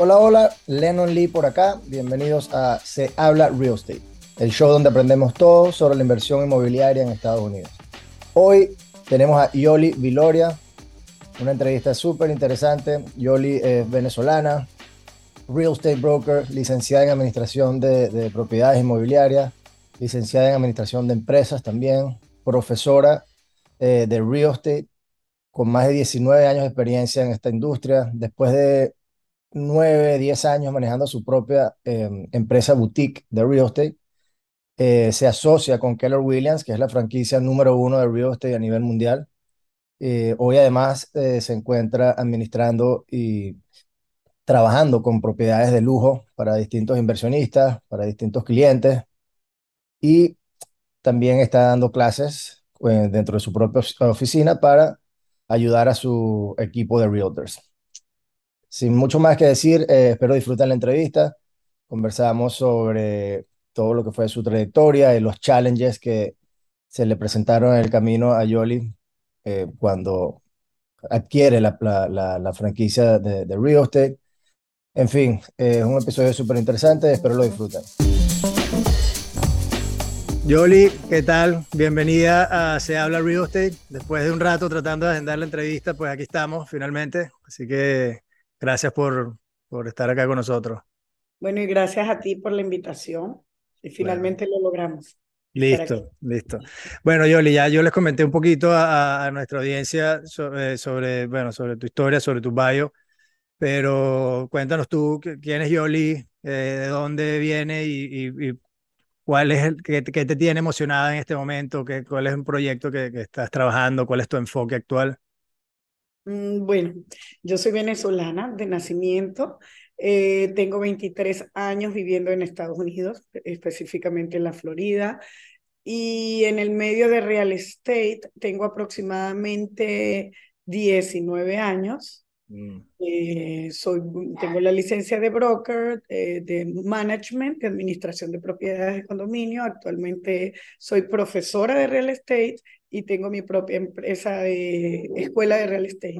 Hola, hola, Lennon Lee por acá. Bienvenidos a Se habla real estate, el show donde aprendemos todo sobre la inversión inmobiliaria en Estados Unidos. Hoy tenemos a Yoli Viloria, una entrevista súper interesante. Yoli es venezolana, real estate broker, licenciada en administración de, propiedades inmobiliarias, licenciada en administración de empresas también, profesora eh, de real estate con más de 19 años de experiencia en esta industria, después de 9, 10 años manejando su propia em, empresa boutique de real estate, eh, se asocia con Keller Williams, que es la franquicia número uno de real estate a nivel mundial. Eh, hoy además eh, se encuentra administrando y trabajando con propiedades de lujo para distintos inversionistas, para distintos clientes y también está dando clases dentro de su propia oficina para ayudar a su equipo de realtors. Sin mucho más que decir, eh, espero disfruten la entrevista. Conversamos sobre todo lo que fue su trayectoria y los challenges que se le presentaron en el camino a Yoli eh, cuando adquiere la, franquicia de, de, Real Estate. En fin, es un episodio súper interesante, espero lo disfruten. Yoli, ¿qué tal? Bienvenida a Se Habla Real Estate. Después de un rato tratando de agendar la entrevista, pues aquí estamos finalmente. Así que gracias por, por estar acá con nosotros. Bueno, y gracias a ti por la invitación. Y finalmente lo logramos. Listo, listo. Bueno, Yoli, ya yo les comenté un poquito a, nuestra audiencia sobre, sobre, bueno, sobre tu historia, sobre tu bio, pero cuéntanos tú quién es Yoli, eh, de dónde viene y, y ¿Cuál es el que, te tiene emocionada en este momento? ¿Qué, ¿Cuál es un proyecto que, estás trabajando? ¿Cuál es tu enfoque actual? Mm, bueno, yo soy venezolana de nacimiento. Eh, tengo 23 años viviendo en Estados Unidos, específicamente en la Florida. Y en el medio de real estate tengo aproximadamente 19 años. Mm. Eh, soy, tengo la licencia de broker, eh, de management, de administración de propiedades de condominio. Actualmente soy profesora de real estate y tengo mi propia empresa de escuela de real estate.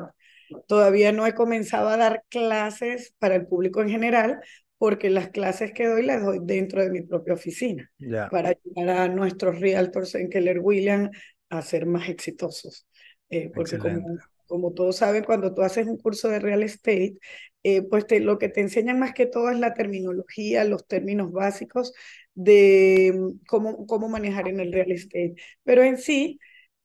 Todavía no he comenzado a dar clases para el público en general, porque las clases que doy las doy dentro de mi propia oficina, para ayudar a nuestros realtors en Keller Williams a ser más exitosos. Eh, porque como como todos saben, cuando tú haces un curso de real estate, eh, pues lo que te enseñan más que todo es la terminología, los términos básicos de mm, cómo, cómo manejar en el real estate. Pero en sí,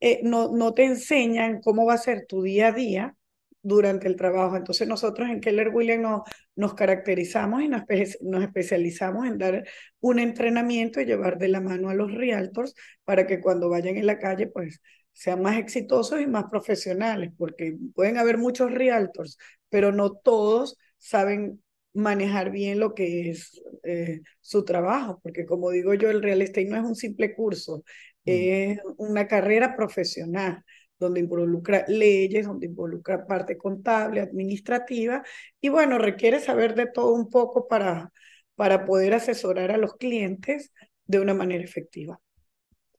eh, no, no te enseñan cómo va a ser tu día a día durante el trabajo. Entonces nosotros en Keller Williams nos, caracterizamos y nos, nos, especializamos en dar un entrenamiento y llevar de la mano a los realtors para que cuando vayan en la calle, pues sean más exitosos y más profesionales, porque pueden haber muchos realtors, pero no todos saben manejar bien lo que es eh, su trabajo, porque como digo yo, el real estate no es un simple curso. Es una carrera profesional donde involucra leyes, donde involucra parte contable, administrativa, y bueno, requiere saber de todo un poco para, para poder asesorar a los clientes de una manera efectiva.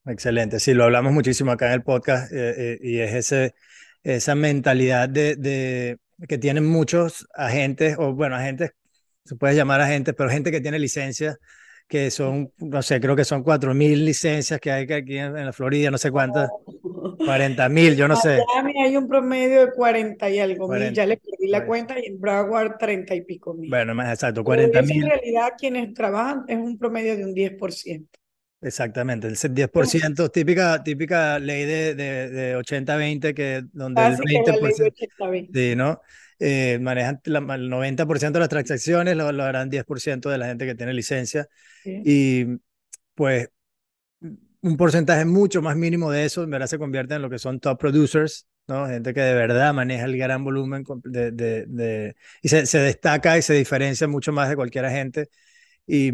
Excelente, sí, lo hablamos muchísimo acá en el podcast eh, eh, y es ese, esa mentalidad de, de, que tienen muchos agentes, o bueno, agentes, se puede llamar agentes, pero gente que tiene licencias, que son, no sé, creo que son 4.000 licencias que hay aquí en, la Florida, no sé cuántas, 40.000, yo no sé. En Miami hay un promedio de 40 y algo mil, ya le perdí la cuenta, y en Broward 30 y pico mil. Bueno, más exacto, 40.000. En realidad quienes trabajan es un promedio de un 10%. Exactamente, el 10%, típica, típica ley de, de, 80-20, que donde el 20%, sí, ¿no? Eh, manejan el 90% de las transacciones, lo, lo, harán 10% de la gente que tiene licencia. Y pues un porcentaje mucho más mínimo de eso, en verdad se convierte en lo que son top producers, ¿no? Gente que de verdad maneja el gran volumen de, de, de y se, se, destaca y se diferencia mucho más de cualquier agente. Y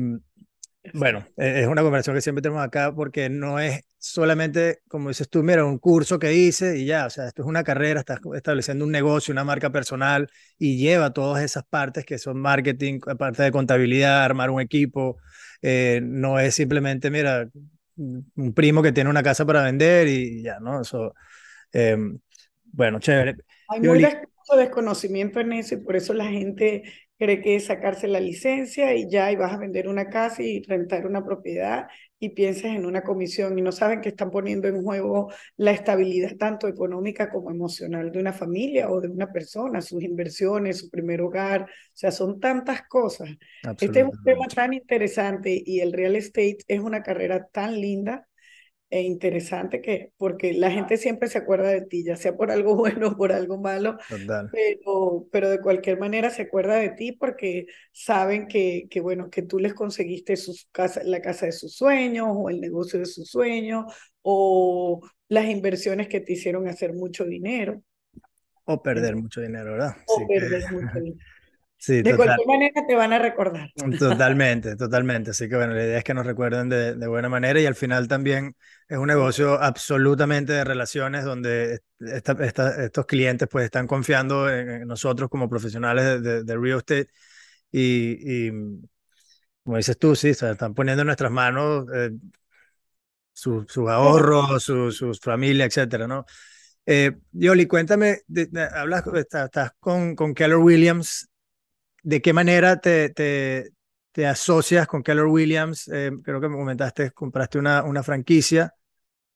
bueno, e, es una conversación que siempre tenemos acá porque no es solamente, como dices tú, mira, un curso que hice y ya, o sea, esto es una carrera, estás estableciendo un negocio, una marca personal y lleva todas esas partes que son marketing, parte de contabilidad, armar un equipo, eh, no es simplemente, mira, un primo que tiene una casa para vender y ya, ¿no? Eso, eh, bueno, chévere. Hay mucho desconocimiento en eso y por eso la gente cree que es sacarse la licencia y ya y vas a vender una casa y rentar una propiedad y piensas en una comisión y no saben que están poniendo en juego la estabilidad tanto económica como emocional de una familia o de una persona, sus inversiones, su primer hogar, o sea, son tantas cosas. Este es un tema tan interesante y el real estate es una carrera tan linda e interesante que, porque la gente siempre se acuerda de ti, ya sea por algo bueno o por algo malo, pero, pero de cualquier manera se acuerda de ti porque saben que, que bueno, que tú les conseguiste sus casa, la casa de sus sueños o el negocio de sus sueños o las inversiones que te hicieron hacer mucho dinero. O perder mucho dinero, ¿verdad? O perder mucho dinero de cualquier manera te van a recordar. Totalmente, totalmente. Así que bueno, la idea es que nos recuerden de, de, buena manera y al final también es un negocio absolutamente de relaciones donde esta, estos clientes pues están confiando en, nosotros como profesionales de, de, real estate y, y, como dices tú, sí, están poniendo en nuestras manos eh, sus ahorros, sus su familia, etcétera, ¿no? Eh, Yoli, cuéntame, hablas, estás, estás con, con Keller Williams ¿De qué manera te, te, te asocias con Keller Williams? Eh, creo que me comentaste, compraste una, una franquicia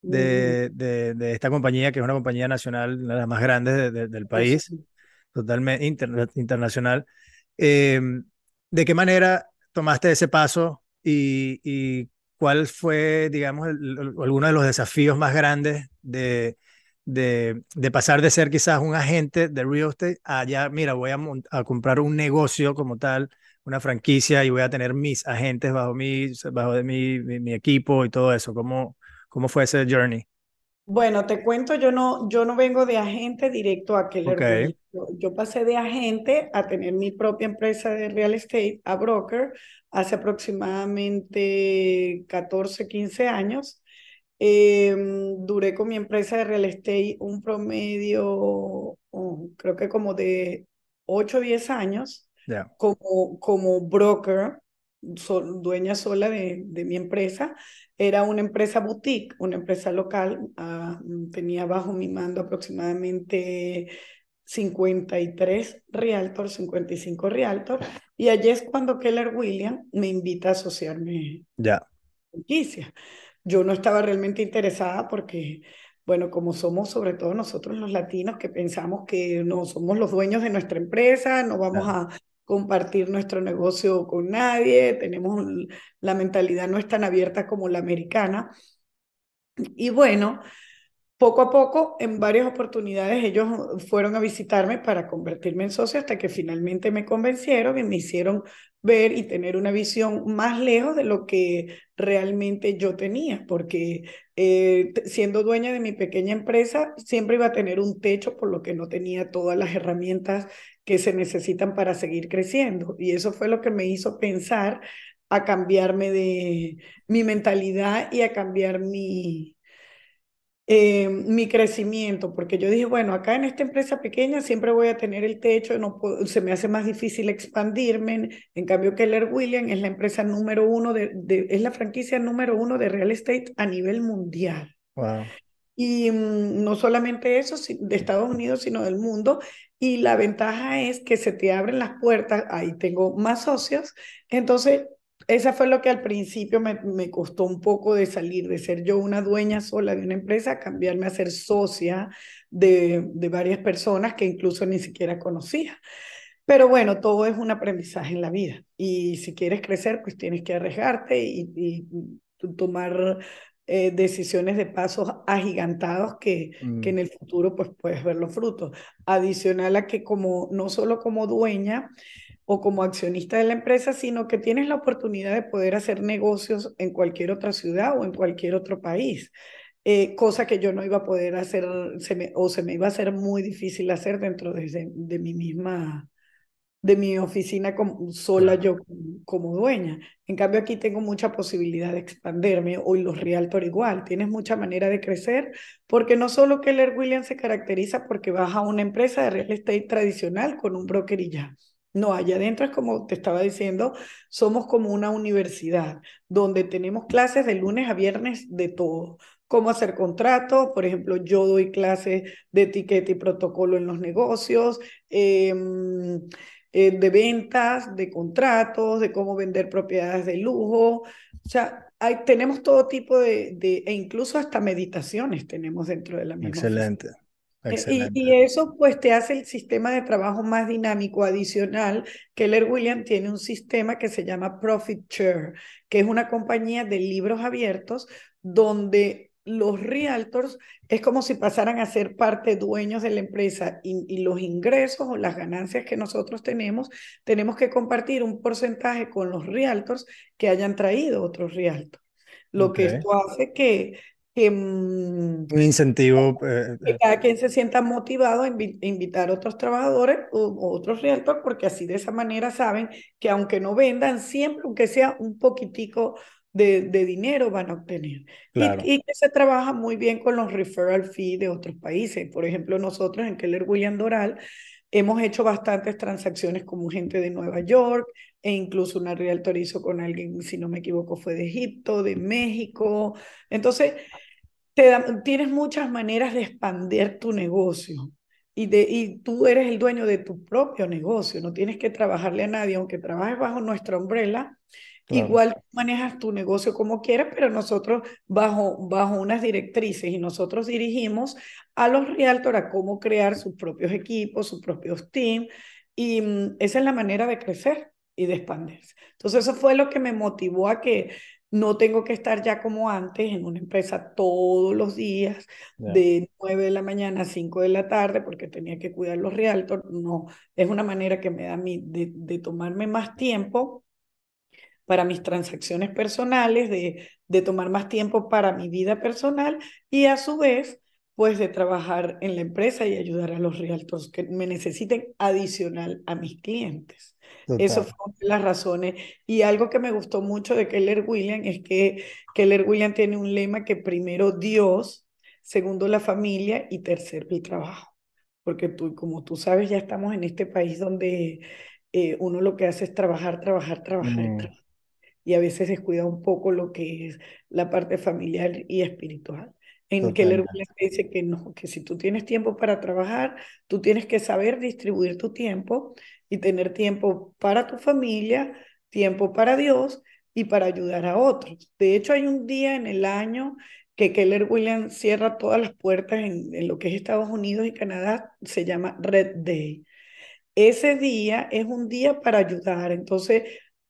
de, de, de, esta compañía, que es una compañía nacional, una de las más grandes del país, totalmente internacional. Eh, ¿De qué manera tomaste ese paso y, y cuál fue, digamos, alguno de los desafíos más grandes de, de, de, pasar de ser quizás un agente de real estate a ya, mira, voy a, a, comprar un negocio como tal, una franquicia y voy a tener mis agentes bajo mi, bajo de mi, mi, equipo y todo eso. ¿Cómo, ¿Cómo fue ese journey? Bueno, te cuento, yo no, yo no vengo de agente directo a Keller okay. yo, yo, pasé de agente a tener mi propia empresa de real estate, a broker, hace aproximadamente 14, 15 años. Eh, duré con mi empresa de real estate un promedio, oh, creo que como de 8 o 10 años, yeah. como, como broker, dueña sola de, de, mi empresa. Era una empresa boutique, una empresa local. Uh, tenía bajo mi mando aproximadamente 53 realtors, 55 realtors. Y allí es cuando Keller Williams me invita a asociarme. Ya. Yeah. Yo no estaba realmente interesada porque, bueno, como somos sobre todo nosotros los latinos que pensamos que no somos los dueños de nuestra empresa, no vamos a compartir nuestro negocio con nadie, tenemos la mentalidad no es tan abierta como la americana. Y bueno, poco a poco, en varias oportunidades, ellos fueron a visitarme para convertirme en socio hasta que finalmente me convencieron y me hicieron ver y tener una visión más lejos de lo que realmente yo tenía, porque eh, siendo dueña de mi pequeña empresa, siempre iba a tener un techo, por lo que no tenía todas las herramientas que se necesitan para seguir creciendo. Y eso fue lo que me hizo pensar a cambiarme de mi mentalidad y a cambiar mi, eh, mi crecimiento, porque yo dije, bueno, acá en esta empresa pequeña siempre voy a tener el techo, no se me hace más difícil expandirme. En cambio, Keller Williams es la empresa número uno, de, de, es la franquicia número uno de real estate a nivel mundial. Wow. Y mm, no solamente eso, de Estados Unidos, sino del mundo. Y la ventaja es que se te abren las puertas, ahí tengo más socios, entonces esa fue lo que al principio me, me, costó un poco de salir, de ser yo una dueña sola de una empresa, cambiarme a ser socia de, de varias personas que incluso ni siquiera conocía. Pero bueno, todo es un aprendizaje en la vida y si quieres crecer, pues tienes que arriesgarte y, y tomar eh, decisiones de pasos agigantados que, mm. que en el futuro pues puedes ver los frutos. Adicional a que como no solo como dueña, o como accionista de la empresa, sino que tienes la oportunidad de poder hacer negocios en cualquier otra ciudad o en cualquier otro país. eh, cosa que yo no iba a poder hacer se me, o se me iba a hacer muy difícil hacer dentro de, de mi misma de mi oficina como, sola yo como, dueña. En cambio, aquí tengo mucha posibilidad de expanderme, hoy los Realtor igual, tienes mucha manera de crecer, porque no solo Keller Williams se caracteriza porque vas a una empresa de real estate tradicional con un broker y ya. No, allá adentro es como te estaba diciendo, somos como una universidad donde tenemos clases de lunes a viernes de todo. Cómo hacer contratos, por ejemplo, yo doy clases de etiqueta y protocolo en los negocios. Eh, eh, de ventas, de contratos, de cómo vender propiedades de lujo. O sea, hay, tenemos todo tipo de, e incluso hasta meditaciones tenemos dentro de la misma. Excelente. Y, y, eso pues te hace el sistema de trabajo más dinámico adicional. Keller Williams tiene un sistema que se llama Profit Share, que es una compañía de libros abiertos donde los realtors es como si pasaran a ser parte dueños de la empresa y, los ingresos o las ganancias que nosotros tenemos, tenemos que compartir un porcentaje con los realtors que hayan traído otros realtors. Lo que esto hace que... que mm, un incentivo. Eh, que eh. cada quien se sienta motivado a invitar a otros trabajadores o, otros realtors, porque así de esa manera saben que aunque no vendan, siempre, aunque sea un poquitico de, dinero van a obtener. Y, que se trabaja muy bien con los referral fees de otros países. Por ejemplo, nosotros en Keller William Doral hemos hecho bastantes transacciones con gente de Nueva York e incluso una realtor hizo con alguien, si no me equivoco, fue de Egipto, de México. Entonces, te tienes muchas maneras de expandir tu negocio. Y, de, y tú eres el dueño de tu propio negocio, no tienes que trabajarle a nadie, aunque trabajes bajo nuestra umbrella, Igual manejas tu negocio como quieras, pero nosotros bajo, bajo unas directrices y nosotros dirigimos a los realtors a cómo crear sus propios equipos, sus propios teams. Y mm, esa es la manera de crecer y de expandirse. Entonces eso fue lo que me motivó a que no tengo que estar ya como antes en una empresa todos los días, de 9 de la mañana a 5 de la tarde, porque tenía que cuidar los realtors. No, es una manera que me da a mí de, de tomarme más tiempo para mis transacciones personales, de, de tomar más tiempo para mi vida personal y a su vez, pues de trabajar en la empresa y ayudar a los realtors que me necesiten adicional a mis clientes. Eso fue una de las razones. Y algo que me gustó mucho de Keller William es que Keller William tiene un lema que primero Dios, segundo la familia y tercero el trabajo. Porque tú, como tú sabes, ya estamos en este país donde eh, uno lo que hace es trabajar, trabajar, trabajar, mm. trabajar y a veces descuida un poco lo que es la parte familiar y espiritual. En Keller Williams dice que no, que si tú tienes tiempo para trabajar, tú tienes que saber distribuir tu tiempo y tener tiempo para tu familia, tiempo para Dios y para ayudar a otros. De hecho, hay un día en el año que Keller Williams cierra todas las puertas en, en lo que es Estados Unidos y Canadá, se llama Red Day. Ese día es un día para ayudar. Entonces,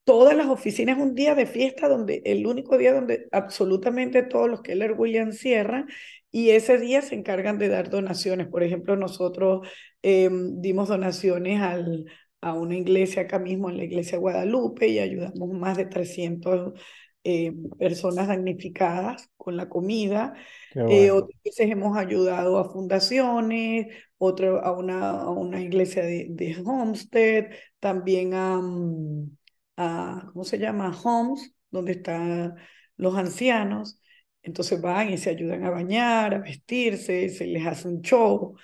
todas las oficinas un día de fiesta donde el único día donde absolutamente todos los Keller Williams cierran y ese día se encargan de dar donaciones. Por ejemplo, nosotros em, dimos donaciones al, a una iglesia acá mismo, en la iglesia Guadalupe, y ayudamos más de 300 em, personas damnificadas con la comida. Eh, otras veces hemos ayudado a fundaciones, otro a una, a una iglesia de, de Homestead, también a... Mm, a, ¿cómo se llama? Homes, donde están los ancianos. Entonces van y se ayudan a bañar, a vestirse, se les hace un show.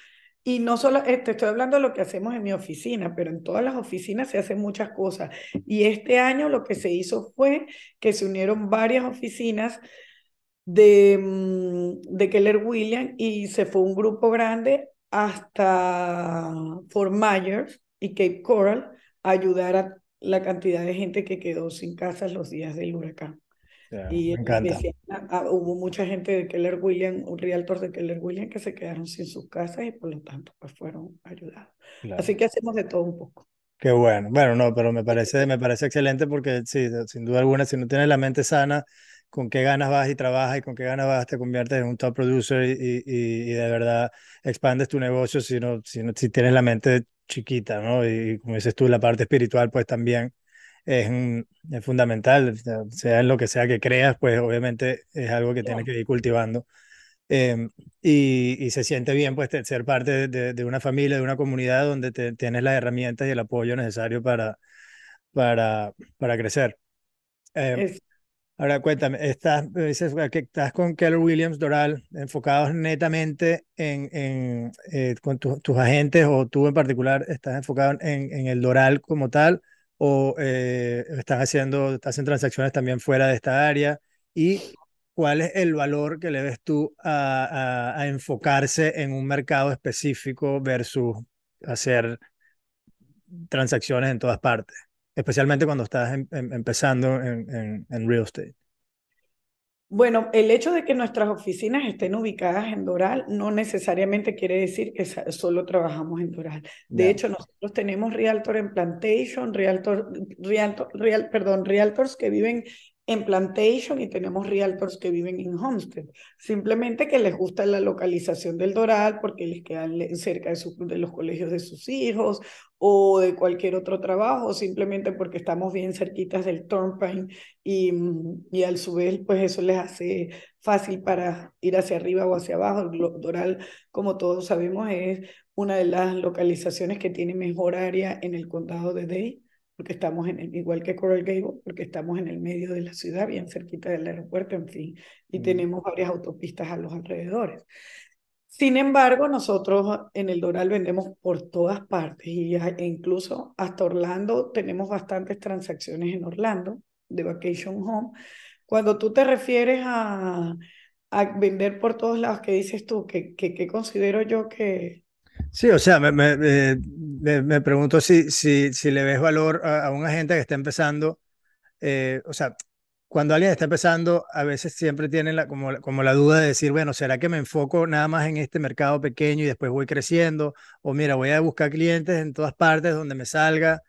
Y no solo, te estoy hablando de lo que hacemos en mi oficina, pero en todas las oficinas se hacen muchas cosas. Y este año lo que se hizo fue que se unieron varias oficinas de, mm, de Keller Williams y se fue un grupo grande hasta Fort Myers y Cape Coral a ayudar a la cantidad de gente que quedó sin casas los días del huracán. Y me encanta. Ah, hubo mucha gente de Keller Williams, un realtor de Keller Williams, que se quedaron sin sus casas y por lo tanto pues fueron ayudados. Así que hacemos de todo un poco. Qué bueno. Bueno, no, pero me parece, me parece excelente porque sí, sin duda alguna, si no tienes la mente sana, con qué ganas vas y trabajas y con qué ganas vas te conviertes en un top producer y, y, de verdad expandes tu negocio si, no, si, no, si tienes la mente chiquita, ¿no? Y como dices tú, la parte espiritual, pues también es, es fundamental, sea en lo que sea que creas, pues obviamente es algo que tienes que ir cultivando. Em, y, y, se siente bien pues ser parte de, de, una familia, de una comunidad donde te, tienes las herramientas y el apoyo necesario para, para, para crecer. Eh, ahora cuéntame, estás, dices que estás con Keller Williams Doral enfocados netamente en, en eh, con tus agentes o tú en particular estás enfocado en, en el Doral como tal o eh, están haciendo, hacen transacciones también fuera de esta área y cuál es el valor que le ves tú a, enfocarse en un mercado específico versus hacer transacciones en todas partes, especialmente cuando estás em, em, empezando en, en, real estate. Bueno, el hecho de que nuestras oficinas estén ubicadas en Doral no necesariamente quiere decir que solo trabajamos en Doral. De hecho, nosotros tenemos Realtor en Plantation, Realtor, Realtor, Real, perdón, Realtors que viven en Plantation y tenemos realtors que viven en Homestead. Simplemente que les gusta la localización del Doral porque les quedan cerca de, de los colegios de sus hijos o de cualquier otro trabajo, simplemente porque estamos bien cerquitas del Turnpike y, y al su vez, pues eso les hace fácil para ir hacia arriba o hacia abajo. El Doral, como todos sabemos, es una de las localizaciones que tiene mejor área en el condado de Dade porque estamos en el, igual que Coral Gable, porque estamos en el medio de la ciudad, bien cerquita del aeropuerto, en fin, y mm. tenemos varias autopistas a los alrededores. Sin embargo, nosotros en el Doral vendemos por todas partes y e incluso hasta Orlando tenemos bastantes transacciones en Orlando de Vacation Home. Cuando tú te refieres a, a vender por todos lados, ¿qué dices tú? ¿Qué, qué, qué considero yo que, Sí, o sea, me, me, me, pregunto si, si, si, le ves valor a, un agente que está empezando. Eh, o sea, cuando alguien está empezando, a veces siempre tienen la, como, como la duda de decir, bueno, ¿será que me enfoco nada más en este mercado pequeño y después voy creciendo? O mira, voy a buscar clientes en todas partes donde me salga.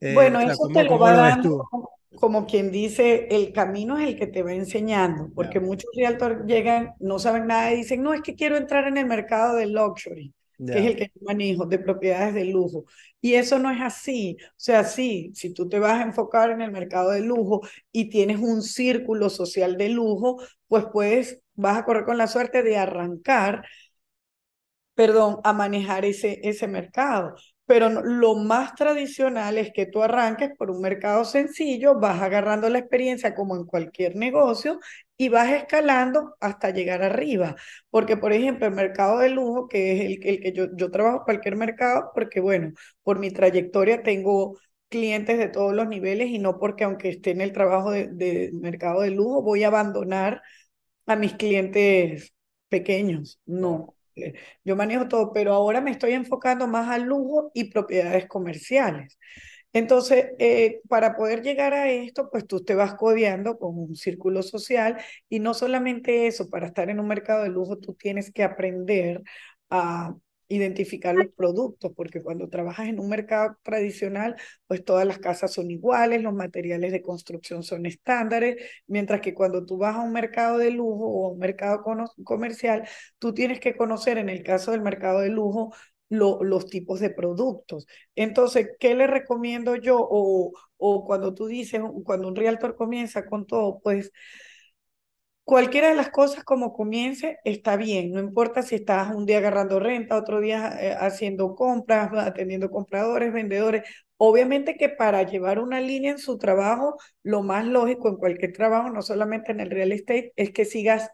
Eh, bueno, eso te lo va dando, como quien dice, el camino es el que te va enseñando, porque muchos realtors llegan, no saben nada y dicen, no, es que quiero entrar en el mercado del luxury que es el que yo manejo, de propiedades de lujo. Y eso no es así. O sea, sí, si tú te vas a enfocar en el mercado de lujo y tienes un círculo social de lujo, pues puedes, vas a correr con la suerte de arrancar, perdón, a manejar ese, ese mercado. Pero lo más tradicional es que tú arranques por un mercado sencillo, vas agarrando la experiencia como en cualquier negocio y vas escalando hasta llegar arriba. Porque, por ejemplo, el mercado de lujo, que es el, que yo, yo trabajo cualquier mercado, porque, bueno, por mi trayectoria tengo clientes de todos los niveles y no porque aunque esté en el trabajo de, de mercado de lujo, voy a abandonar a mis clientes pequeños. No, eh, yo manejo todo, pero ahora me estoy enfocando más al lujo y propiedades comerciales. Entonces, eh, para poder llegar a esto, pues tú te vas codeando con un círculo social y no solamente eso, para estar en un mercado de lujo, tú tienes que aprender a identificar los productos, porque cuando trabajas en un mercado tradicional, pues todas las casas son iguales, los materiales de construcción son estándares, mientras que cuando tú vas a un mercado de lujo o un mercado comercial, tú tienes que conocer, en el caso del mercado de lujo, los tipos de productos. Entonces, ¿qué le recomiendo yo? O, o cuando tú dices, cuando un realtor comienza con todo, pues Cualquiera de las cosas como comience está bien, no importa si estás un día agarrando renta, otro día eh, haciendo compras, atendiendo compradores, vendedores. Obviamente que para llevar una línea en su trabajo, lo más lógico en cualquier trabajo, no solamente en el real estate, es que sigas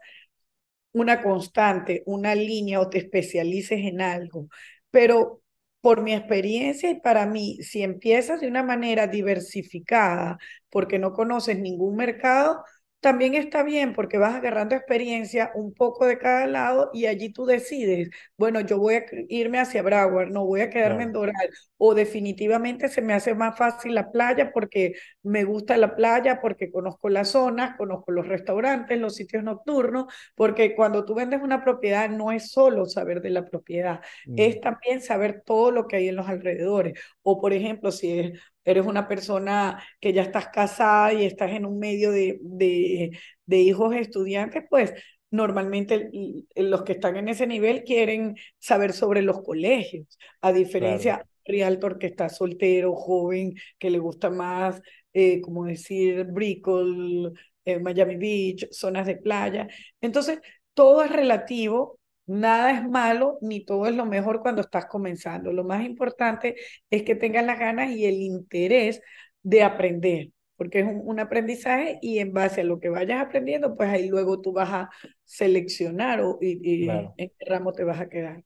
una constante, una línea o te especialices en algo. Pero por mi experiencia y para mí, si empiezas de una manera diversificada, porque no conoces ningún mercado, también está bien porque vas agarrando experiencia un poco de cada lado y allí tú decides, bueno, yo voy a irme hacia Broward, no voy a quedarme en Doral, o definitivamente se me hace más fácil la playa porque me gusta la playa, porque conozco las zonas, conozco los restaurantes, los sitios nocturnos, porque cuando tú vendes una propiedad no es solo saber de la propiedad, es mm. también saber todo lo que hay en los alrededores. O por ejemplo, si es eres una persona que ya estás casada y estás en un medio de, de, de hijos estudiantes, pues normalmente los que están en ese nivel quieren saber sobre los colegios, a diferencia de Realtor que está soltero, joven, que le gusta más, eh, como decir, Brickell, eh, Miami Beach, zonas de playa. Entonces, todo es relativo, nada es malo, ni todo es lo mejor cuando estás comenzando. Lo más importante es que tengas las ganas y el interés de aprender, porque es un, aprendizaje y en base a lo que vayas aprendiendo, pues ahí luego tú vas a seleccionar o, y, en qué ramo te vas a quedar.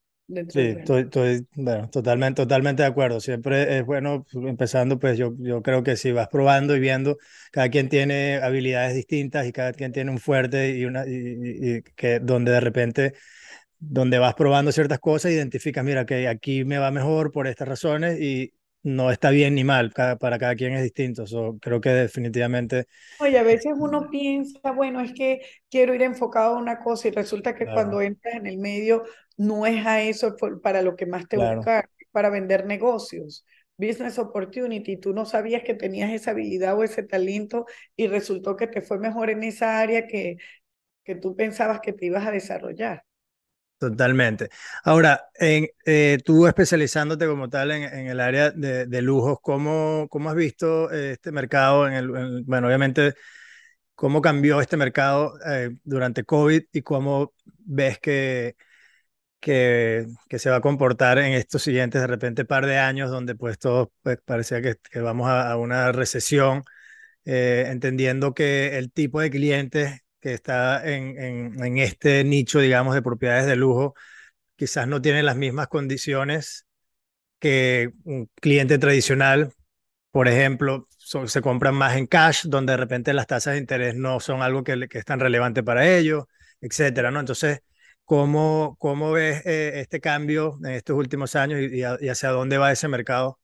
Sí, estoy, bueno, totalmente, totalmente de acuerdo. Siempre es bueno, pues, empezando, pues yo, yo creo que si vas probando y viendo, cada quien tiene habilidades distintas y cada quien tiene un fuerte y una, y, que donde de repente, donde vas probando ciertas cosas, identificas, mira, que aquí me va mejor por estas razones y, no está bien ni mal, para cada quien es distinto. creo que definitivamente. Oye, a veces uno piensa, bueno, es que quiero ir enfocado a una cosa y resulta que cuando entras en el medio no es a eso para lo que más te busca, para vender negocios. Business opportunity, tú no sabías que tenías esa habilidad o ese talento y resultó que te fue mejor en esa área que, que tú pensabas que te ibas a desarrollar. Totalmente. Ahora, en, eh, tú especializándote como tal en, en el área de, de, lujos, ¿cómo, ¿cómo has visto eh, este mercado? En el, bueno, obviamente, ¿cómo cambió este mercado eh, durante COVID y cómo ves que, que, que, se va a comportar en estos siguientes, de repente, par de años, donde pues todo pues, parecía que, que vamos a, a, una recesión, entendiendo que el tipo de clientes que está en, en, este nicho, digamos, de propiedades de lujo, quizás no tiene las mismas condiciones que un cliente tradicional. Por ejemplo, se compran más en cash, donde de repente las tasas de interés no son algo que, que es tan relevante para ellos, etcétera, ¿no? Entonces, ¿cómo, cómo ves eh, este cambio en estos últimos años y, y hacia dónde va ese mercado?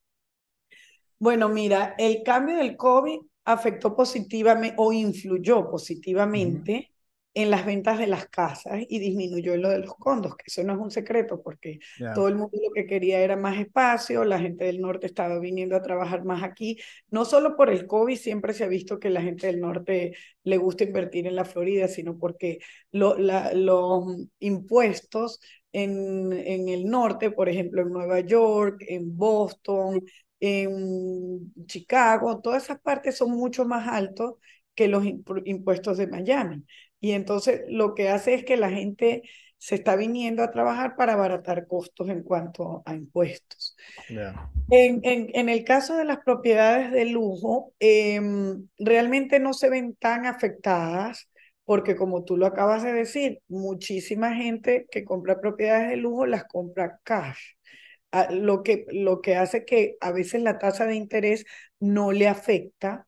Bueno, mira, el cambio del COVID afectó positivamente o influyó positivamente en las ventas de las casas y disminuyó lo de los condos, que eso no es un secreto porque todo el mundo lo que quería era más espacio, la gente del norte estaba viniendo a trabajar más aquí, no solo por el COVID, siempre se ha visto que la gente del norte le gusta invertir en la Florida, sino porque lo, los impuestos en, en el norte, por ejemplo, en Nueva York, en Boston, en Chicago, todas esas partes son mucho más altos que los impuestos de Miami. Y entonces lo que hace es que la gente se está viniendo a trabajar para abaratar costos en cuanto a impuestos. En, en, el caso de las propiedades de lujo, em, realmente no se ven tan afectadas porque como tú lo acabas de decir, muchísima gente que compra propiedades de lujo las compra cash lo que, lo que hace que a veces la tasa de interés no le afecta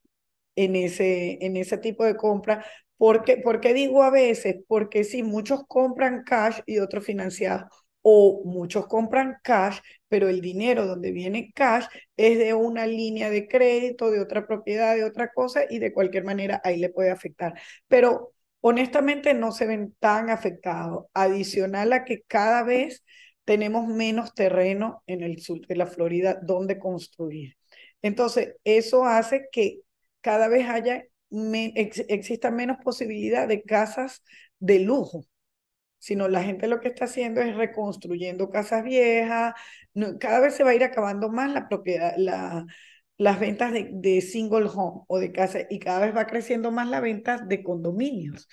en ese, en ese tipo de compra. ¿Por qué, ¿Por qué digo a veces? Porque si muchos compran cash y otros financiados, o muchos compran cash, pero el dinero donde viene cash es de una línea de crédito, de otra propiedad, de otra cosa, y de cualquier manera ahí le puede afectar. Pero honestamente no se ven tan afectados. Adicional a que cada vez tenemos menos terreno en el sur de la Florida donde construir. Entonces, eso hace que cada vez haya exista menos posibilidad de casas de lujo, sino la gente lo que está haciendo es reconstruyendo casas viejas, cada vez se va a ir acabando más la propiedad, la, las ventas de, de single home o de casa y cada vez va creciendo más la venta de condominios.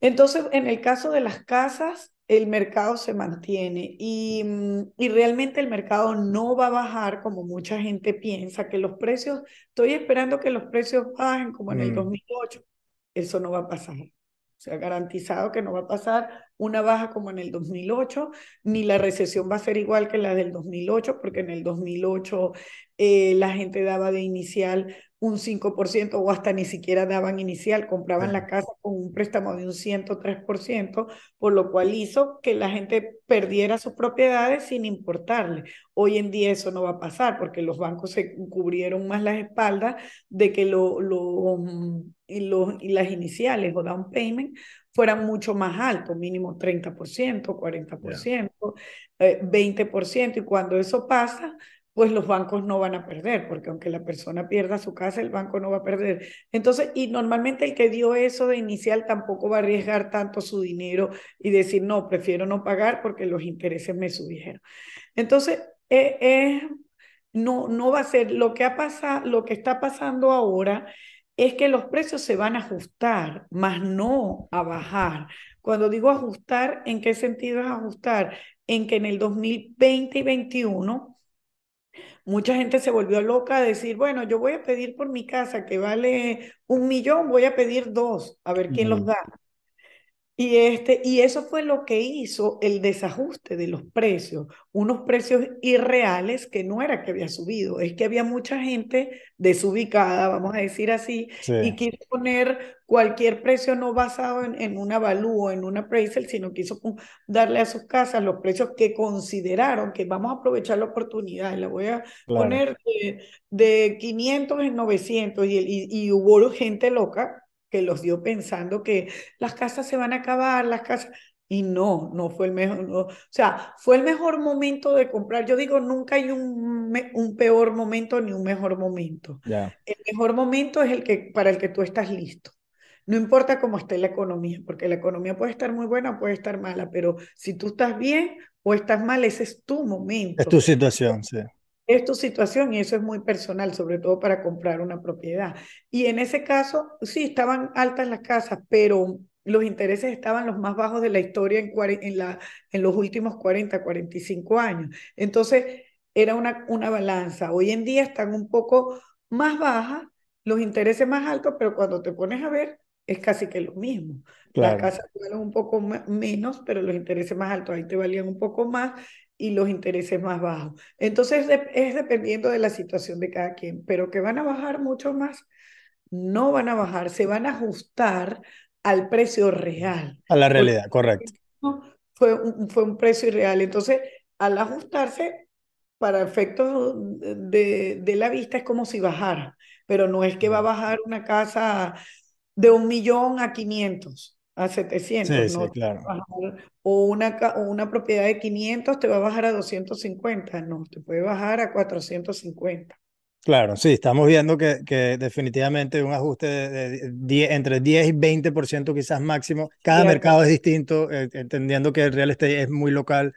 Entonces, en el caso de las casas, el mercado se mantiene y, mm, y, realmente el mercado no va a bajar como mucha gente piensa, que los precios, estoy esperando que los precios bajen como en el 2008, mm. eso no va a pasar. O sea, garantizado que no va a pasar una baja como en el 2008, ni la recesión va a ser igual que la del 2008, porque en el 2008 eh, la gente daba de inicial un 5% o hasta ni siquiera daban inicial, compraban la casa con un préstamo de un 103%, por lo cual hizo que la gente perdiera sus propiedades sin importarle. Hoy en día eso no va a pasar porque los bancos se cubrieron más las espaldas de que lo, lo, y, y las iniciales o down payment fueran mucho más altos, mínimo 30%, 40%, 20%, y cuando eso pasa, pues los bancos no van a perder, porque aunque la persona pierda su casa, el banco no va a perder. Entonces, y normalmente el que dio eso de inicial tampoco va a arriesgar tanto su dinero y decir, no, prefiero no pagar porque los intereses me subieron. Entonces, eh, no, no va a ser lo que ha pasado, lo que está pasando ahora es que los precios se van a ajustar, más no a bajar. Cuando digo ajustar, ¿en qué sentido es ajustar? En que en el 2020 y 2021 mucha gente se volvió loca a decir, bueno, yo voy a pedir por mi casa que vale un millón, voy a pedir dos, a ver quién los da. Y, este, y eso fue lo que hizo el desajuste de los precios, unos precios irreales que no era que había subido, es que había mucha gente desubicada, vamos a decir así, y quiso poner cualquier precio no basado en, en un avalúo, en un appraisal, sino quiso darle a sus casas los precios que consideraron que vamos a aprovechar la oportunidad, la voy a poner de, 500 en 900 y, y, y hubo gente loca que los dio pensando que las casas se van a acabar, las casas... Y no, no fue el mejor, o sea, fue el mejor momento de comprar. Yo digo, nunca hay un, un peor momento ni un mejor momento. El mejor momento es el que, para el que tú estás listo. No importa cómo esté la economía, porque la economía puede estar muy buena, puede estar mala, pero si tú estás bien o estás mal, ese es tu momento. Es tu situación, sí es tu situación y eso es muy personal, sobre todo para comprar una propiedad. Y en ese caso, sí, estaban altas las casas, pero los intereses estaban los más bajos de la historia en, en, la, en los últimos 40, 45 años. Entonces, era una, una balanza. Hoy en día están un poco más bajas, los intereses más altos, pero cuando te pones a ver, es casi que lo mismo. Las casas valen un poco menos, pero los intereses más altos ahí te valían un poco más y los intereses más bajos. Entonces es dependiendo de la situación de cada quien, pero que van a bajar mucho más, no van a bajar, se van a ajustar al precio real. A la realidad, correcto. Fue un, fue un precio irreal. Entonces, al ajustarse, para efectos de, de la vista, es como si bajara, pero no es que va a bajar una casa de un millón a 500 a 700, sí, claro. o, una, o una propiedad de 500 te va a bajar a 250, no, te puede bajar a 450. Claro, sí, estamos viendo que, que definitivamente un ajuste de, entre 10 y 20% quizás máximo. Cada mercado es distinto, eh, entendiendo que el real estate es muy local.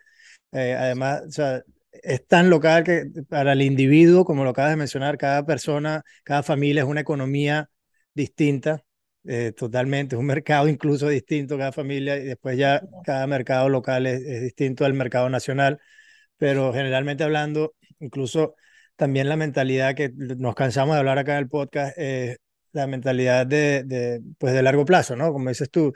Eh, además, o sea, es tan local que para el individuo, como lo acabas de mencionar, cada persona, cada familia es una economía distinta. Eh, totalmente, es un mercado incluso distinto cada familia y después ya cada mercado local es, distinto al mercado nacional, pero generalmente hablando, incluso también la mentalidad que nos cansamos de hablar acá en el podcast, es la mentalidad de, de, pues de largo plazo, ¿no? Como dices tú,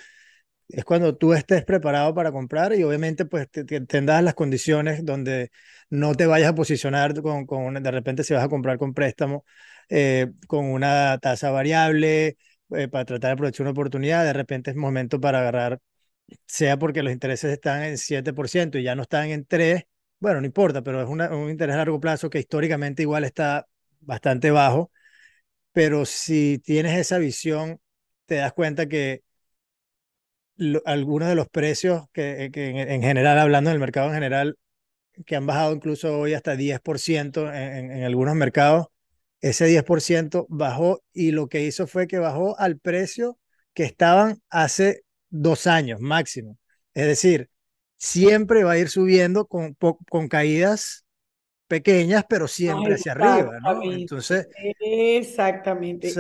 es cuando tú estés preparado para comprar y obviamente pues te, tendrás las condiciones donde no te vayas a posicionar con, con de repente si vas a comprar con préstamo, eh, con una tasa variable, eh, para tratar de aprovechar una oportunidad, de repente es momento para agarrar, sea porque los intereses están en 7% y ya no están en 3%, bueno, no importa, pero es un interés a largo plazo que históricamente igual está bastante bajo, pero si tienes esa visión, te das cuenta que algunos de los precios que, que en, general, hablando del mercado en general, que han bajado incluso hoy hasta 10% en, en algunos mercados, ese 10% bajó y lo que hizo fue que bajó al precio que estaban hace dos años máximo. Es decir, siempre va a ir subiendo con, con caídas pequeñas, pero siempre hacia arriba, ¿no? Entonces, exactamente.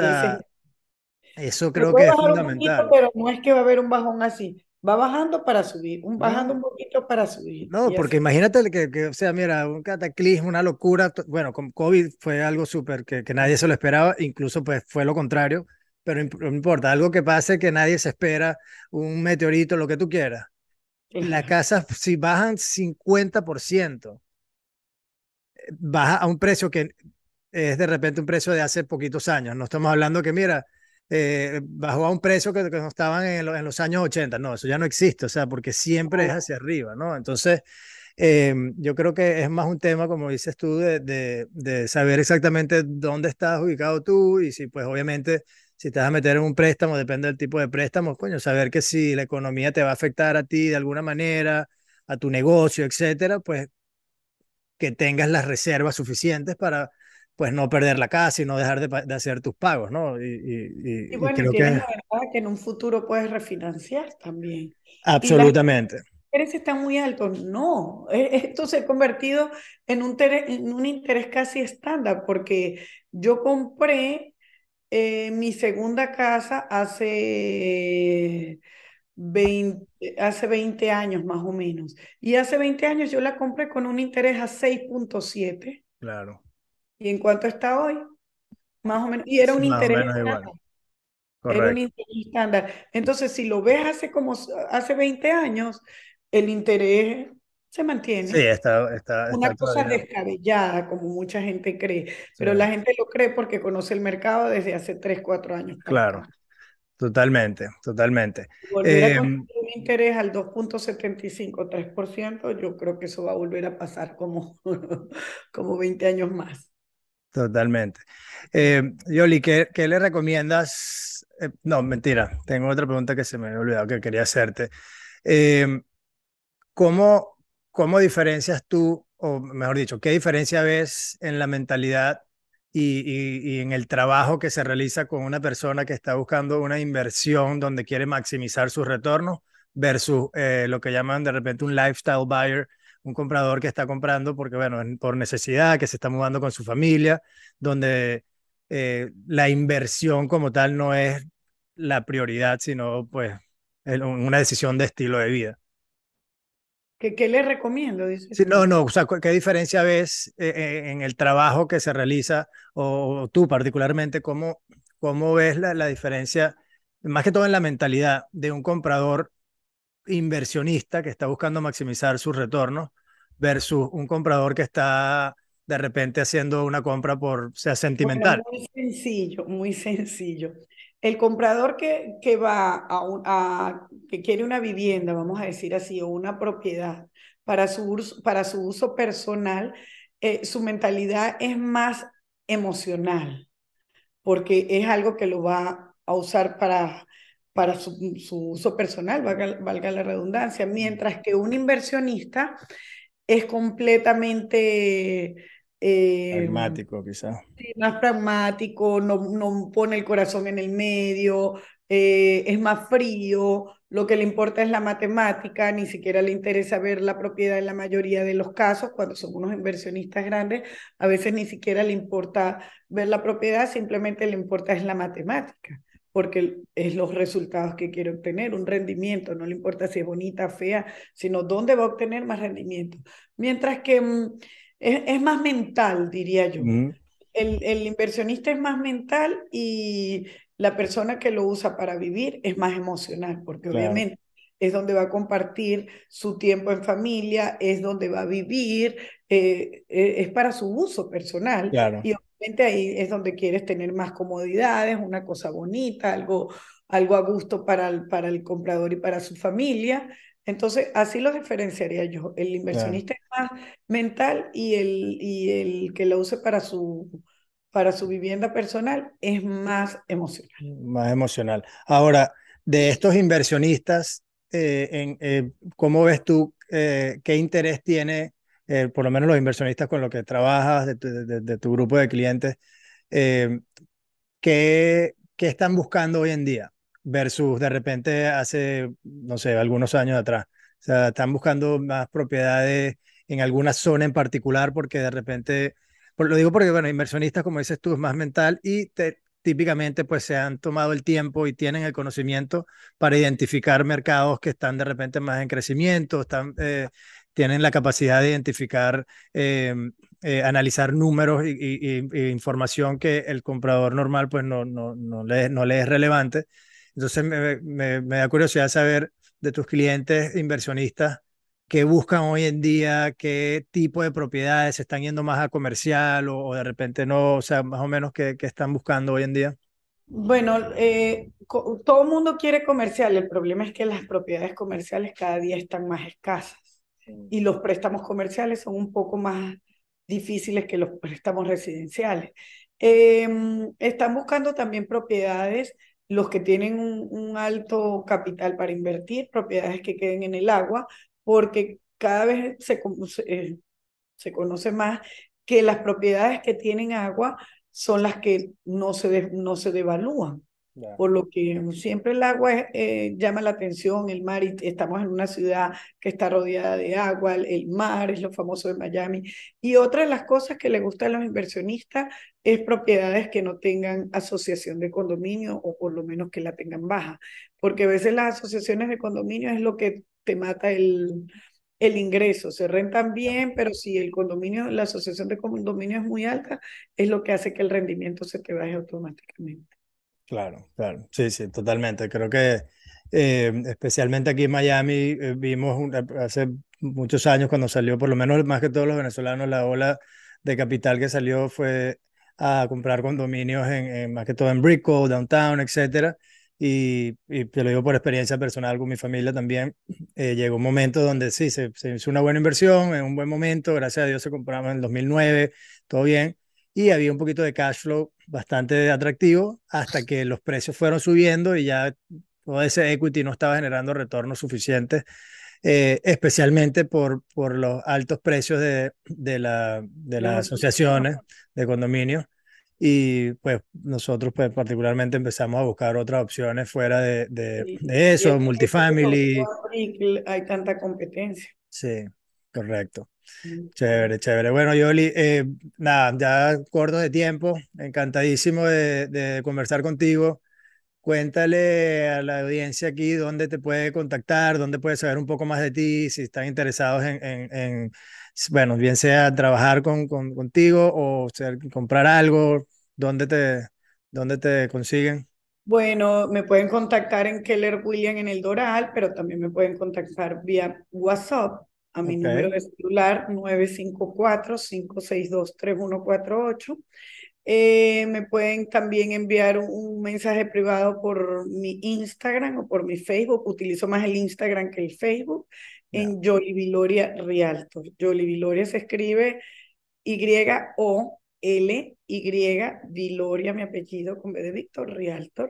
eso creo que es fundamental. pero no es que va a haber un bajón así va bajando para subir, un, bajando un poquito para subir. No, porque imagínate que, que, o sea, mira, un cataclismo, una locura, bueno, con COVID fue algo súper que, que, nadie se lo esperaba, incluso pues fue lo contrario, pero no importa, algo que pase que nadie se espera, un meteorito, lo que tú quieras. La casa, si bajan 50%, baja a un precio que es de repente un precio de hace poquitos años. No estamos hablando que, mira, eh, bajó a un precio que, que no estaban en, en, los años 80. No, eso ya no existe, o sea, porque siempre es hacia arriba, ¿no? Entonces, em, yo creo que es más un tema, como dices tú, de, de, de, saber exactamente dónde estás ubicado tú y si, pues, obviamente, si te vas a meter en un préstamo, depende del tipo de préstamo, coño, saber que si la economía te va a afectar a ti de alguna manera, a tu negocio, etcétera, pues que tengas las reservas suficientes para pues no perder la casa y no dejar de, hacer tus pagos, ¿no? Y, y, bueno, creo que... la que en un futuro puedes refinanciar también. Absolutamente. ¿El interés está muy alto? No, e, esto se ha convertido en un, en un interés casi estándar porque yo compré eh, mi segunda casa hace 20, hace 20 años más o menos. Y hace 20 años yo la compré con un interés a 6.7. Claro. ¿Y en cuánto está hoy? Más o menos. Y era un interés estándar. Era un interés estándar. Entonces, si lo ves hace como hace 20 años, el interés se mantiene. Sí, está, está, Una cosa descabellada, como mucha gente cree, pero la gente lo cree porque conoce el mercado desde hace 3, 4 años. Claro, totalmente, totalmente. Volver a eh, un interés al 2.75, 3%, yo creo que eso va a volver a pasar como, como 20 años más. Totalmente. Eh, Yoli, ¿qué, ¿qué, le recomiendas? Eh, no, mentira, tengo otra pregunta que se me había olvidado que quería hacerte. Eh, ¿cómo, ¿cómo diferencias tú, o mejor dicho, qué diferencia ves en la mentalidad y, en el trabajo que se realiza con una persona que está buscando una inversión donde quiere maximizar su retorno versus eh, lo que llaman de repente un lifestyle buyer, un comprador que está comprando porque, bueno, por necesidad, que se está mudando con su familia, donde eh, la inversión como tal no es la prioridad, sino pues una decisión de estilo de vida. ¿Qué, le recomiendo? Dice. no, no, o sea, ¿qué diferencia ves eh, eh, en el trabajo que se realiza o, tú particularmente, cómo, cómo ves la, la, diferencia, más que todo en la mentalidad de un comprador inversionista que está buscando maximizar su retorno versus un comprador que está de repente haciendo una compra por sea sentimental? muy sencillo, muy sencillo. El comprador que, que va a, a, que quiere una vivienda, vamos a decir así, o una propiedad para su, para su uso personal, eh, su mentalidad es más emocional, porque es algo que lo va a usar para, para su, uso personal, valga, valga la redundancia, mientras que un inversionista es completamente eh, pragmático, quizás. más pragmático, no, no, pone el corazón en el medio, eh, es más frío, lo que le importa es la matemática, ni siquiera le interesa ver la propiedad en la mayoría de los casos, cuando son unos inversionistas grandes, a veces ni siquiera le importa ver la propiedad, simplemente le importa es la matemática porque es los resultados que quiere obtener, un rendimiento, no le importa si es bonita, fea, sino dónde va a obtener más rendimiento. Mientras que mm, es, más mental, diría yo. el, el, inversionista es más mental y la persona que lo usa para vivir es más emocional, porque obviamente es donde va a compartir su tiempo en familia, es donde va a vivir, eh, eh, es para su uso personal. Y obviamente ahí es donde quieres tener más comodidades, una cosa bonita, algo, algo a gusto para el, para el comprador y para su familia. Entonces, así lo diferenciaría yo. El inversionista es más mental y el, y el que lo use para su, para su vivienda personal es más emocional. Más emocional. Ahora, de estos inversionistas, eh, en, eh, ¿cómo ves tú eh, qué interés tiene, por lo menos los inversionistas con los que trabajas, de tu, grupo de clientes, qué, qué están buscando hoy en día? versus de repente hace, no sé, algunos años atrás. O sea, están buscando más propiedades en alguna zona en particular porque de repente, lo digo porque, bueno, inversionistas, como dices tú, es más mental y típicamente pues se han tomado el tiempo y tienen el conocimiento para identificar mercados que están de repente más en crecimiento, están, eh, tienen la capacidad de identificar, em, eh, analizar números y, información que el comprador normal pues no, no, no, le, no le es relevante. Entonces me, da curiosidad saber de tus clientes inversionistas qué buscan hoy en día, qué tipo de propiedades están yendo más a comercial o, de repente no, o sea, más o menos qué, están buscando hoy en día. Bueno, eh, todo el mundo quiere comercial, el problema es que las propiedades comerciales cada día están más escasas y los préstamos comerciales son un poco más difíciles que los préstamos residenciales. Em, están buscando también propiedades los que tienen un, alto capital para invertir, propiedades que queden en el agua, porque cada vez se, eh, se, conoce más que las propiedades que tienen agua son las que no se, no se devalúan. Por lo que siempre el agua eh, llama la atención, el mar, y estamos en una ciudad que está rodeada de agua, el mar es lo famoso de Miami. Y otra de las cosas que le gustan a los inversionistas es propiedades que no tengan asociación de condominio o por lo menos que la tengan baja, porque a veces las asociaciones de condominio es lo que te mata el, el ingreso, se rentan bien, pero si el condominio, la asociación de condominio es muy alta, es lo que hace que el rendimiento se te baje automáticamente. Claro, claro, sí, sí, totalmente. Creo que eh, especialmente aquí en Miami eh, vimos hace muchos años cuando salió, por lo menos más que todos los venezolanos, la ola de capital que salió fue a comprar condominios en, más que todo en Brickell, Downtown, etcétera. Y, y, te lo digo por experiencia personal con mi familia también, eh, llegó un momento donde sí, se, hizo una buena inversión, en un buen momento, gracias a Dios se compramos en el 2009, todo bien, y había un poquito de cash flow bastante atractivo hasta que los precios fueron subiendo y ya todo ese equity no estaba generando retornos suficientes, eh, especialmente por, por los altos precios de, de, la, de las asociaciones de condominios. Y pues nosotros pues particularmente empezamos a buscar otras opciones fuera de, de, de eso, multifamily. Hay tanta competencia. Sí, correcto. Chévere, chévere. Bueno, Yoli, eh, nada, ya corto de tiempo, encantadísimo de, de, conversar contigo. Cuéntale a la audiencia aquí dónde te puede contactar, dónde puede saber un poco más de ti, si están interesados en, en, en bueno, bien sea trabajar con, con contigo o sea, comprar algo, dónde te, dónde te consiguen. Bueno, me pueden contactar en Keller William en el Doral, pero también me pueden contactar vía WhatsApp a mi número de celular 954-562-3148. Eh, me pueden también enviar un, mensaje privado por mi Instagram o por mi Facebook. Utilizo más el Instagram que el Facebook en Yoli Viloria Rialto. Yoli Viloria se escribe Y-O-L Y Viloria, mi apellido con B de Víctor Rialto.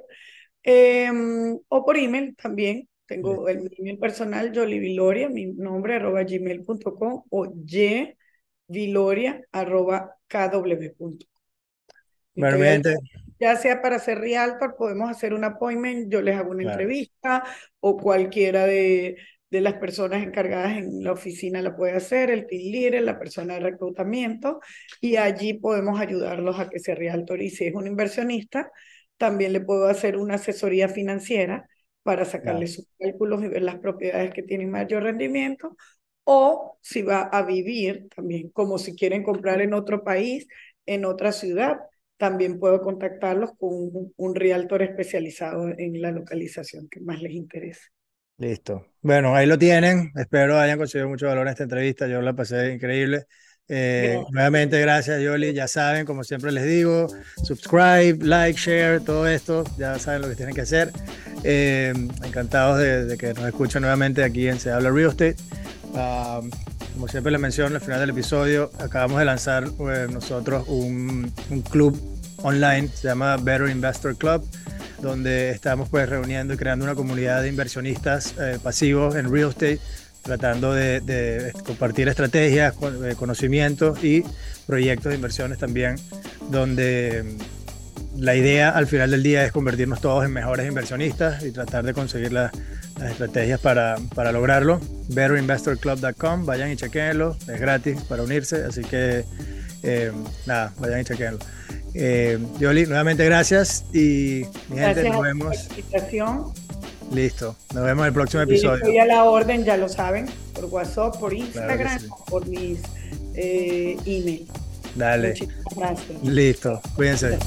Em, o por email también tengo el email personal, Viloria, mi nombre, arroba gmail.com o yviloria, arroba kw.com. Ya sea para hacer realtor, podemos hacer un appointment, yo les hago una entrevista o cualquiera de, de, las personas encargadas en la oficina la puede hacer, el team leader, la persona de reclutamiento, y allí podemos ayudarlos a que sea realtor. Y si es un inversionista, también le puedo hacer una asesoría financiera para sacarle sus cálculos y ver las propiedades que tienen mayor rendimiento, o si va a vivir también, como si quieren comprar en otro país, en otra ciudad, también puedo contactarlos con un, un realtor especializado en la localización que más les interese. Listo. Bueno, ahí lo tienen. Espero hayan conseguido mucho valor en esta entrevista. Yo la pasé increíble. Eh, nuevamente, gracias, Yoli. Ya saben, como siempre les digo, subscribe, like, share, todo esto. Ya saben lo que tienen que hacer. Eh, encantados de, que nos escuchen nuevamente aquí en Se Habla Real Estate. Um, como siempre les menciono al final del episodio, acabamos de lanzar eh, nosotros un, un, club online, se llama Better Investor Club, donde estamos pues reuniendo y creando una comunidad de inversionistas pasivos en real estate tratando de, compartir estrategias, eh, conocimientos y proyectos de inversiones también, donde mm, la idea al final del día es convertirnos todos en mejores inversionistas y tratar de conseguir las estrategias para, para lograrlo. betterinvestorclub.com, vayan y chequenlo, es gratis para unirse, así que eh, nada, vayan y chequenlo. Eh, Yoli, nuevamente gracias y mi gente, nos vemos. Listo. Nos vemos en el próximo episodio. Estoy a la orden, ya lo saben, por WhatsApp, por Instagram, por mis eh, email. Dale. Listo. Cuídense.